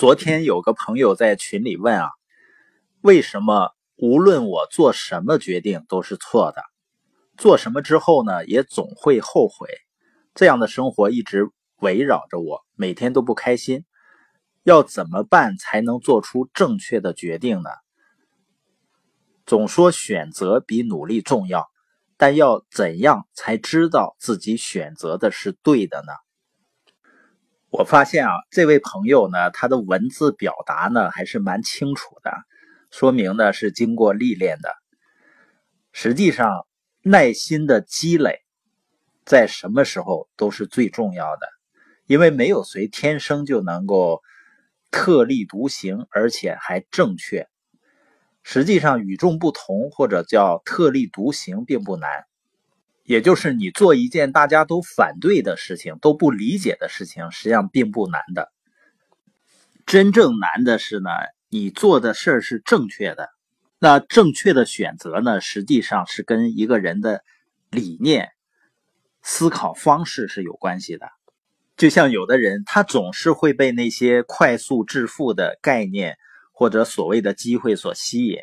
昨天有个朋友在群里问啊，为什么无论我做什么决定都是错的，做什么之后呢，也总会后悔，这样的生活一直围绕着我，每天都不开心，要怎么办才能做出正确的决定呢？总说选择比努力重要，但要怎样才知道自己选择的是对的呢？我发现啊，这位朋友呢，他的文字表达呢还是蛮清楚的，说明呢是经过历练的。实际上，耐心的积累，在什么时候都是最重要的，因为没有谁天生就能够特立独行，而且还正确。实际上，与众不同或者叫特立独行并不难。也就是你做一件大家都反对的事情、都不理解的事情，实际上并不难的。真正难的是呢，你做的事儿是正确的。那正确的选择呢，实际上是跟一个人的理念、思考方式是有关系的。就像有的人，他总是会被那些快速致富的概念或者所谓的机会所吸引，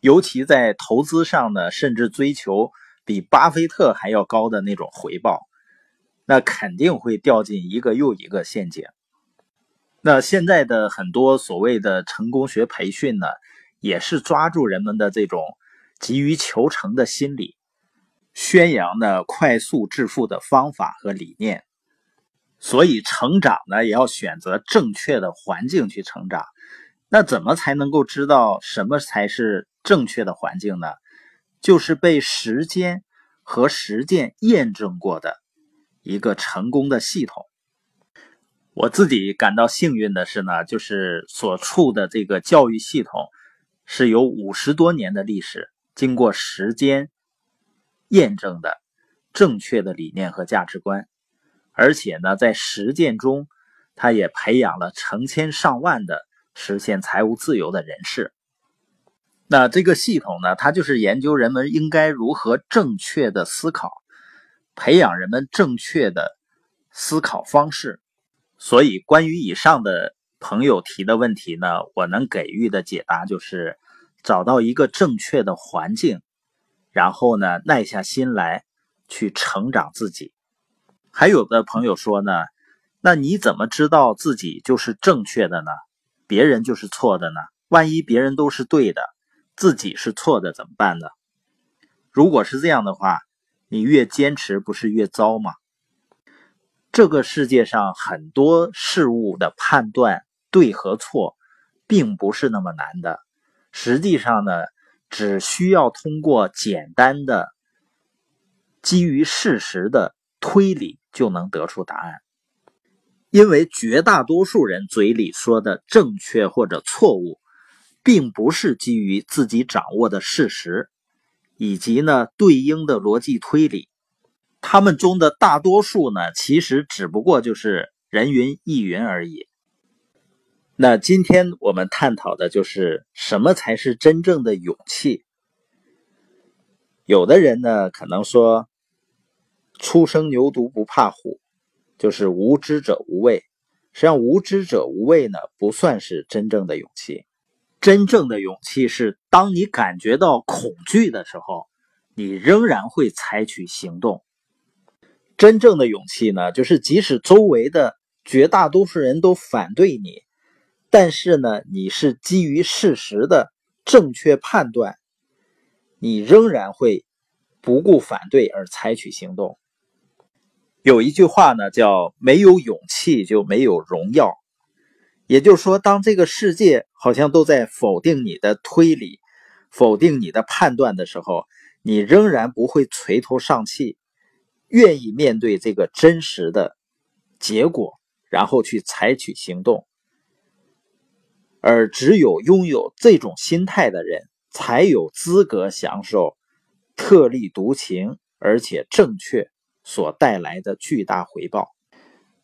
尤其在投资上呢，甚至追求。比巴菲特还要高的那种回报，那肯定会掉进一个又一个陷阱。那现在的很多所谓的成功学培训呢，也是抓住人们的这种急于求成的心理，宣扬呢快速致富的方法和理念。所以成长呢，也要选择正确的环境去成长。那怎么才能够知道什么才是正确的环境呢？就是被时间和实践验证过的一个成功的系统。我自己感到幸运的是呢，就是所处的这个教育系统是有五十多年的历史，经过时间验证的正确的理念和价值观，而且呢，在实践中，他也培养了成千上万的实现财务自由的人士。那这个系统呢，它就是研究人们应该如何正确的思考，培养人们正确的思考方式。所以，关于以上的朋友提的问题呢，我能给予的解答就是：找到一个正确的环境，然后呢，耐下心来去成长自己。还有的朋友说呢，那你怎么知道自己就是正确的呢？别人就是错的呢？万一别人都是对的？自己是错的怎么办呢？如果是这样的话，你越坚持不是越糟吗？这个世界上很多事物的判断对和错，并不是那么难的。实际上呢，只需要通过简单的基于事实的推理就能得出答案。因为绝大多数人嘴里说的正确或者错误。并不是基于自己掌握的事实，以及呢对应的逻辑推理，他们中的大多数呢，其实只不过就是人云亦云而已。那今天我们探讨的就是什么才是真正的勇气。有的人呢可能说，初生牛犊不怕虎，就是无知者无畏。实际上，无知者无畏呢，不算是真正的勇气。真正的勇气是，当你感觉到恐惧的时候，你仍然会采取行动。真正的勇气呢，就是即使周围的绝大多数人都反对你，但是呢，你是基于事实的正确判断，你仍然会不顾反对而采取行动。有一句话呢，叫“没有勇气就没有荣耀”。也就是说，当这个世界好像都在否定你的推理、否定你的判断的时候，你仍然不会垂头丧气，愿意面对这个真实的结果，然后去采取行动。而只有拥有这种心态的人，才有资格享受特立独行而且正确所带来的巨大回报。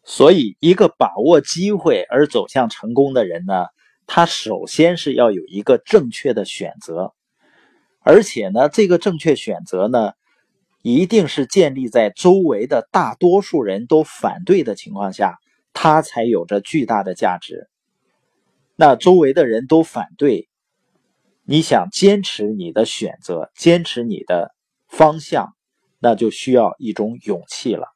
所以，一个把握机会而走向成功的人呢，他首先是要有一个正确的选择，而且呢，这个正确选择呢，一定是建立在周围的大多数人都反对的情况下它才有着巨大的价值。那周围的人都反对，你想坚持你的选择，坚持你的方向，那就需要一种勇气了。